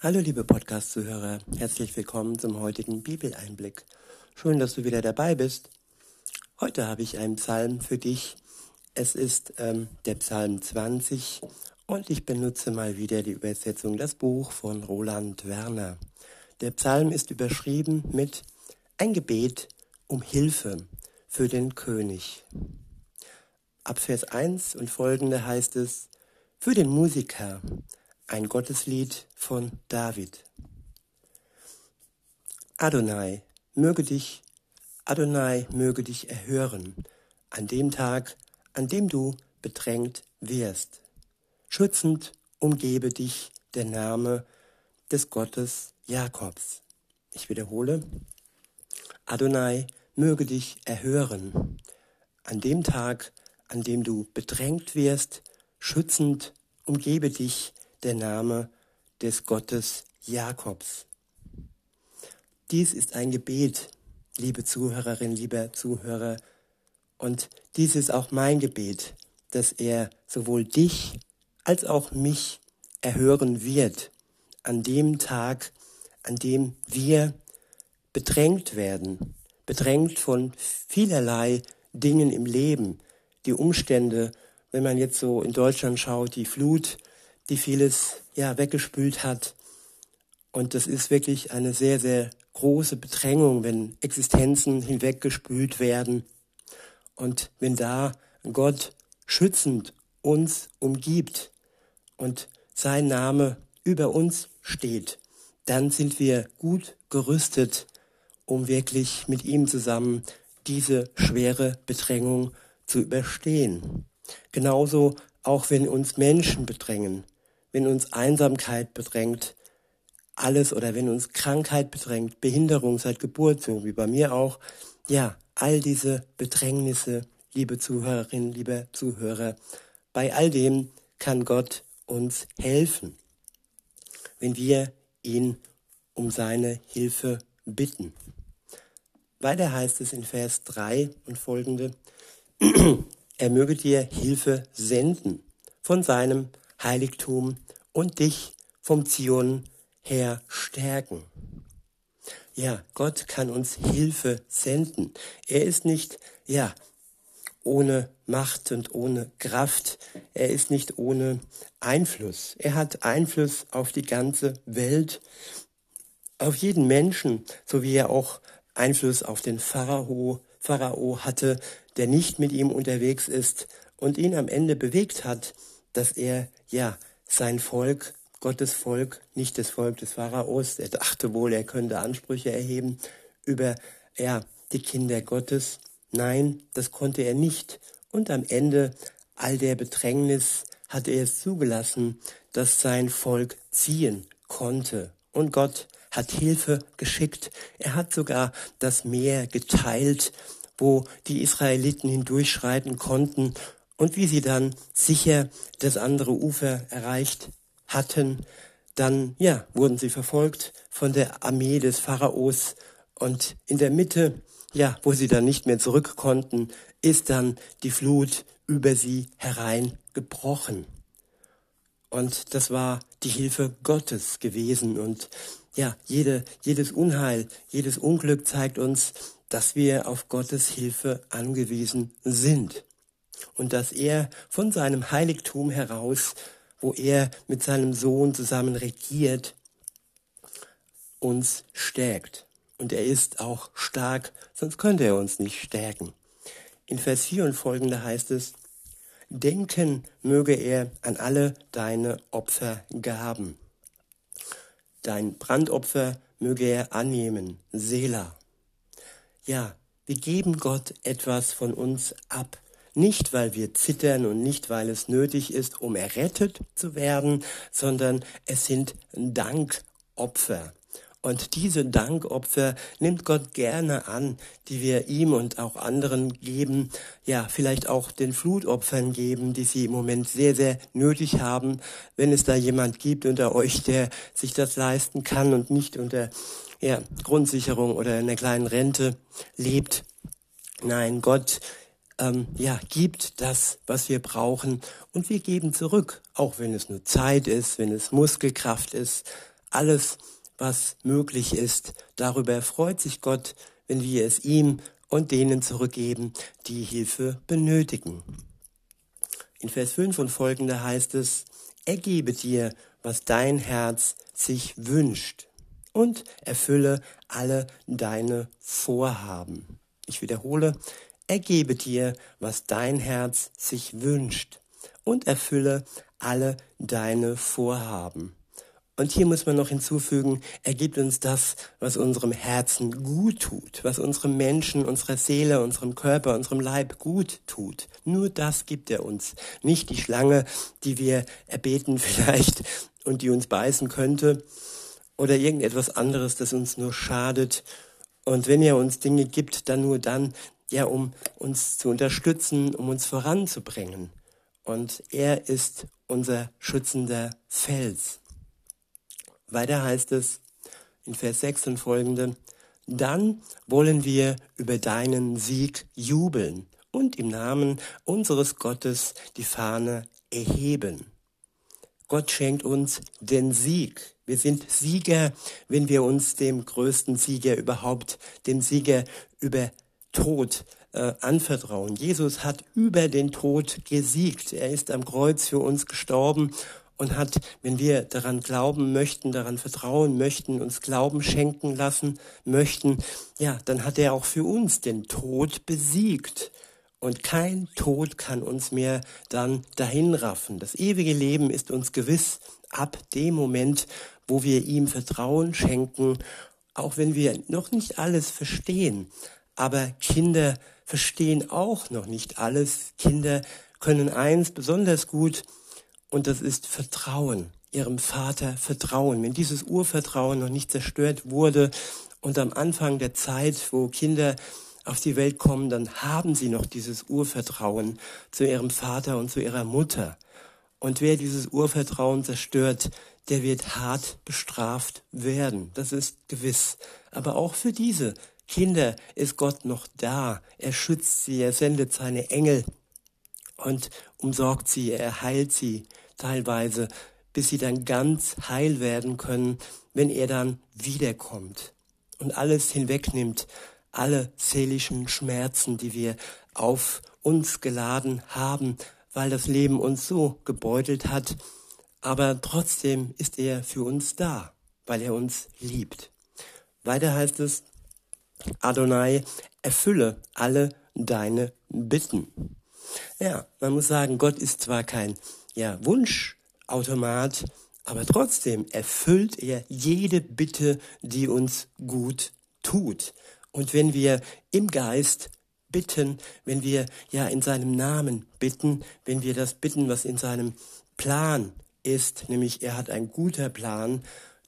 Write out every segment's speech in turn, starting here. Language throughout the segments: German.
Hallo liebe Podcast-Zuhörer, herzlich willkommen zum heutigen Bibeleinblick. Schön, dass du wieder dabei bist. Heute habe ich einen Psalm für dich. Es ist ähm, der Psalm 20 und ich benutze mal wieder die Übersetzung Das Buch von Roland Werner. Der Psalm ist überschrieben mit Ein Gebet um Hilfe für den König. Ab Vers 1 und folgende heißt es, für den Musiker, ein Gotteslied von David. Adonai, möge dich, Adonai, möge dich erhören an dem Tag, an dem du bedrängt wirst. Schützend umgebe dich der Name des Gottes Jakobs. Ich wiederhole, Adonai, möge dich erhören an dem Tag, an dem du bedrängt wirst, schützend umgebe dich der Name des Gottes Jakobs. Dies ist ein Gebet, liebe Zuhörerin, lieber Zuhörer, und dies ist auch mein Gebet, dass er sowohl dich als auch mich erhören wird an dem Tag, an dem wir bedrängt werden, bedrängt von vielerlei Dingen im Leben, die Umstände, wenn man jetzt so in Deutschland schaut, die Flut, die vieles ja weggespült hat. Und das ist wirklich eine sehr, sehr große Bedrängung, wenn Existenzen hinweggespült werden. Und wenn da Gott schützend uns umgibt und sein Name über uns steht, dann sind wir gut gerüstet, um wirklich mit ihm zusammen diese schwere Bedrängung zu überstehen. Genauso auch wenn uns Menschen bedrängen, wenn uns Einsamkeit bedrängt, alles oder wenn uns Krankheit bedrängt, Behinderung seit Geburt, so wie bei mir auch, ja, all diese Bedrängnisse, liebe Zuhörerinnen, liebe Zuhörer, bei all dem kann Gott uns helfen, wenn wir ihn um seine Hilfe bitten. Weiter heißt es in Vers 3 und folgende, er möge dir Hilfe senden von seinem Heiligtum und dich vom Zion her stärken. Ja, Gott kann uns Hilfe senden. Er ist nicht, ja, ohne Macht und ohne Kraft. Er ist nicht ohne Einfluss. Er hat Einfluss auf die ganze Welt, auf jeden Menschen, so wie er auch Einfluss auf den Pharao, Pharao hatte, der nicht mit ihm unterwegs ist und ihn am Ende bewegt hat, dass er ja sein Volk, Gottes Volk, nicht das Volk des Pharaos, er dachte wohl, er könnte Ansprüche erheben über ja, die Kinder Gottes. Nein, das konnte er nicht. Und am Ende all der Bedrängnis hatte er es zugelassen, dass sein Volk ziehen konnte. Und Gott hat Hilfe geschickt. Er hat sogar das Meer geteilt, wo die Israeliten hindurchschreiten konnten und wie sie dann sicher das andere Ufer erreicht hatten, dann, ja, wurden sie verfolgt von der Armee des Pharaos. Und in der Mitte, ja, wo sie dann nicht mehr zurück konnten, ist dann die Flut über sie hereingebrochen. Und das war die Hilfe Gottes gewesen. Und ja, jede, jedes Unheil, jedes Unglück zeigt uns, dass wir auf Gottes Hilfe angewiesen sind und dass er von seinem Heiligtum heraus, wo er mit seinem Sohn zusammen regiert, uns stärkt. Und er ist auch stark, sonst könnte er uns nicht stärken. In Vers 4 und folgende heißt es, Denken möge er an alle deine Opfergaben. Dein Brandopfer möge er annehmen, Selah. Ja, wir geben Gott etwas von uns ab, nicht, weil wir zittern und nicht, weil es nötig ist, um errettet zu werden, sondern es sind Dankopfer. Und diese Dankopfer nimmt Gott gerne an, die wir ihm und auch anderen geben, ja, vielleicht auch den Flutopfern geben, die sie im Moment sehr, sehr nötig haben, wenn es da jemand gibt unter euch, der sich das leisten kann und nicht unter ja, Grundsicherung oder einer kleinen Rente lebt. Nein, Gott ähm, ja, gibt das, was wir brauchen und wir geben zurück, auch wenn es nur Zeit ist, wenn es Muskelkraft ist. alles, was möglich ist. Darüber freut sich Gott, wenn wir es ihm und denen zurückgeben, die Hilfe benötigen. In Vers 5 und folgende heißt es, ergebe dir, was dein Herz sich wünscht und erfülle alle deine Vorhaben. Ich wiederhole, ergebe dir, was dein Herz sich wünscht und erfülle alle deine Vorhaben. Und hier muss man noch hinzufügen, er gibt uns das, was unserem Herzen gut tut, was unserem Menschen, unserer Seele, unserem Körper, unserem Leib gut tut. Nur das gibt er uns. Nicht die Schlange, die wir erbeten vielleicht und die uns beißen könnte oder irgendetwas anderes, das uns nur schadet. Und wenn er uns Dinge gibt, dann nur dann, ja, um uns zu unterstützen, um uns voranzubringen. Und er ist unser schützender Fels. Weiter heißt es in Vers 6 und folgende, dann wollen wir über deinen Sieg jubeln und im Namen unseres Gottes die Fahne erheben. Gott schenkt uns den Sieg. Wir sind Sieger, wenn wir uns dem größten Sieger überhaupt, dem Sieger über Tod äh, anvertrauen. Jesus hat über den Tod gesiegt. Er ist am Kreuz für uns gestorben und hat, wenn wir daran glauben möchten, daran vertrauen möchten, uns Glauben schenken lassen möchten, ja, dann hat er auch für uns den Tod besiegt. Und kein Tod kann uns mehr dann dahinraffen. Das ewige Leben ist uns gewiss ab dem Moment, wo wir ihm Vertrauen schenken, auch wenn wir noch nicht alles verstehen. Aber Kinder verstehen auch noch nicht alles. Kinder können eins besonders gut, und das ist Vertrauen, ihrem Vater Vertrauen. Wenn dieses Urvertrauen noch nicht zerstört wurde und am Anfang der Zeit, wo Kinder auf die Welt kommen, dann haben sie noch dieses Urvertrauen zu ihrem Vater und zu ihrer Mutter. Und wer dieses Urvertrauen zerstört, der wird hart bestraft werden. Das ist gewiss. Aber auch für diese Kinder ist Gott noch da. Er schützt sie, er sendet seine Engel und umsorgt sie, er heilt sie teilweise, bis sie dann ganz heil werden können, wenn er dann wiederkommt und alles hinwegnimmt, alle seelischen Schmerzen, die wir auf uns geladen haben, weil das Leben uns so gebeutelt hat. Aber trotzdem ist er für uns da, weil er uns liebt. Weiter heißt es, Adonai, erfülle alle deine Bitten. Ja, man muss sagen, Gott ist zwar kein ja, Wunschautomat, aber trotzdem erfüllt er jede Bitte, die uns gut tut. Und wenn wir im Geist bitten, wenn wir ja in seinem Namen bitten, wenn wir das bitten, was in seinem Plan ist, nämlich er hat ein guter Plan,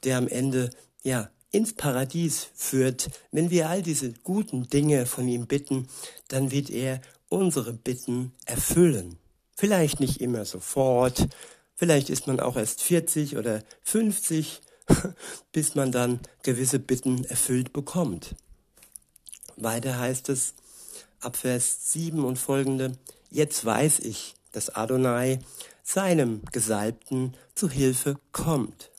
der am Ende ja ins Paradies führt, wenn wir all diese guten Dinge von ihm bitten, dann wird er unsere Bitten erfüllen. Vielleicht nicht immer sofort, vielleicht ist man auch erst 40 oder 50, bis man dann gewisse Bitten erfüllt bekommt. Weiter heißt es ab Vers 7 und folgende, jetzt weiß ich, dass Adonai seinem Gesalbten zu Hilfe kommt.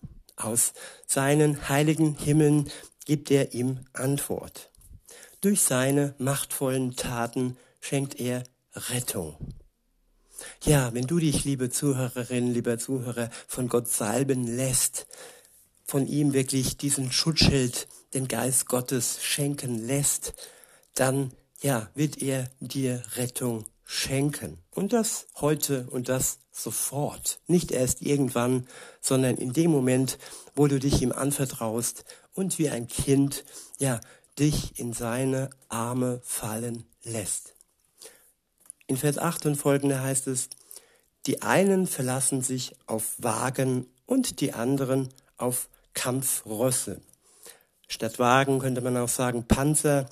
Aus seinen heiligen Himmeln gibt er ihm Antwort. Durch seine machtvollen Taten schenkt er Rettung. Ja, wenn du dich, liebe Zuhörerin, lieber Zuhörer, von Gott salben lässt, von ihm wirklich diesen Schutzschild, den Geist Gottes schenken lässt, dann, ja, wird er dir Rettung schenken. Und das heute und das sofort. Nicht erst irgendwann, sondern in dem Moment, wo du dich ihm anvertraust und wie ein Kind, ja, dich in seine Arme fallen lässt. In Vers 8 und folgende heißt es, die einen verlassen sich auf Wagen und die anderen auf Kampfrosse. Statt Wagen könnte man auch sagen Panzer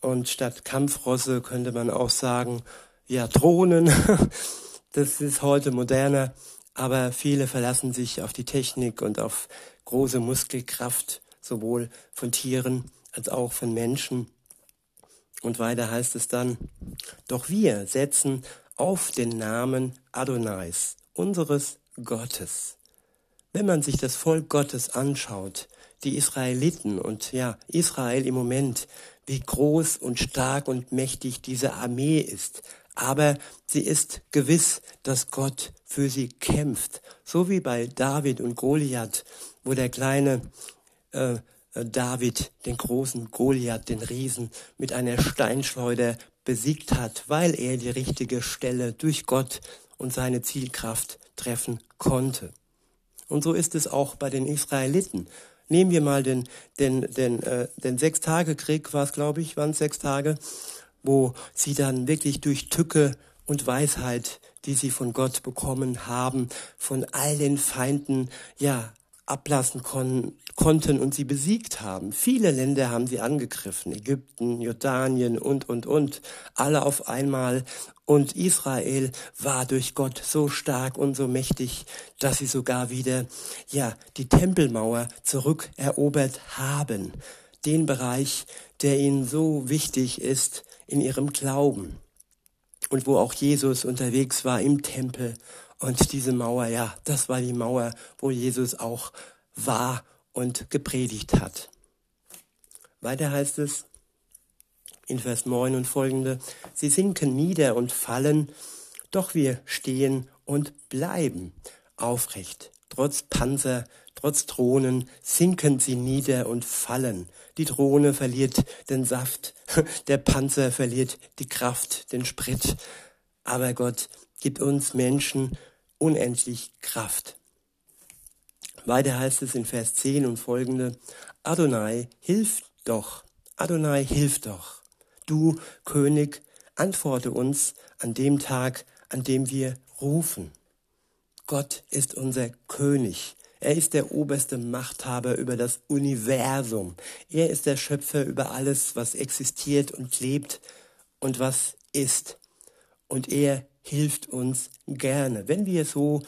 und statt Kampfrosse könnte man auch sagen, ja, Drohnen. Das ist heute moderner, aber viele verlassen sich auf die Technik und auf große Muskelkraft, sowohl von Tieren als auch von Menschen. Und weiter heißt es dann, doch wir setzen auf den Namen Adonais, unseres Gottes. wenn man sich das Volk Gottes anschaut, die Israeliten und ja, Israel im Moment, wie groß und stark und mächtig diese Armee ist. Aber sie ist gewiss, dass Gott für sie kämpft. So wie bei David und Goliath, wo der kleine äh, äh David den großen Goliath, den Riesen, mit einer Steinschleuder besiegt hat, weil er die richtige Stelle durch Gott und seine Zielkraft treffen konnte. Und so ist es auch bei den Israeliten. Nehmen wir mal den, den, den, äh, den Sechstagekrieg, war es, glaube ich, waren es sechs Tage, wo sie dann wirklich durch Tücke und Weisheit, die sie von Gott bekommen haben, von all den Feinden, ja, ablassen kon konnten und sie besiegt haben. Viele Länder haben sie angegriffen, Ägypten, Jordanien und, und, und, alle auf einmal. Und Israel war durch Gott so stark und so mächtig, dass sie sogar wieder, ja, die Tempelmauer zurückerobert haben. Den Bereich, der ihnen so wichtig ist in ihrem Glauben. Und wo auch Jesus unterwegs war im Tempel und diese Mauer, ja, das war die Mauer, wo Jesus auch war und gepredigt hat. Weiter heißt es in Vers 9 und folgende, sie sinken nieder und fallen, doch wir stehen und bleiben aufrecht. Trotz Panzer, trotz Drohnen sinken sie nieder und fallen. Die Drohne verliert den Saft, der Panzer verliert die Kraft, den Sprit. Aber Gott gibt uns Menschen unendlich Kraft. Weiter heißt es in Vers 10 und folgende, Adonai, hilf doch, Adonai, hilf doch. Du, König, antworte uns an dem Tag, an dem wir rufen. Gott ist unser König. Er ist der oberste Machthaber über das Universum. Er ist der Schöpfer über alles, was existiert und lebt und was ist. Und er hilft uns gerne. Wenn wir so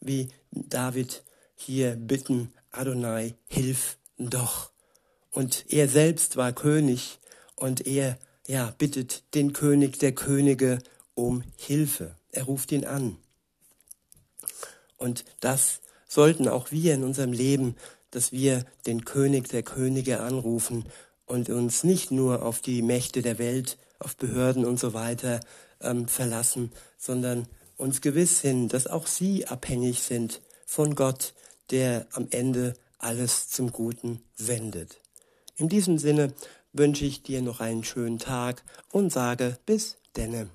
wie David hier bitten, Adonai, hilf doch. Und er selbst war König und er, ja, bittet den König der Könige um Hilfe. Er ruft ihn an. Und das sollten auch wir in unserem Leben, dass wir den König der Könige anrufen und uns nicht nur auf die Mächte der Welt, auf Behörden und so weiter ähm, verlassen, sondern uns gewiss sind, dass auch sie abhängig sind von Gott, der am Ende alles zum Guten wendet. In diesem Sinne wünsche ich dir noch einen schönen Tag und sage bis denne.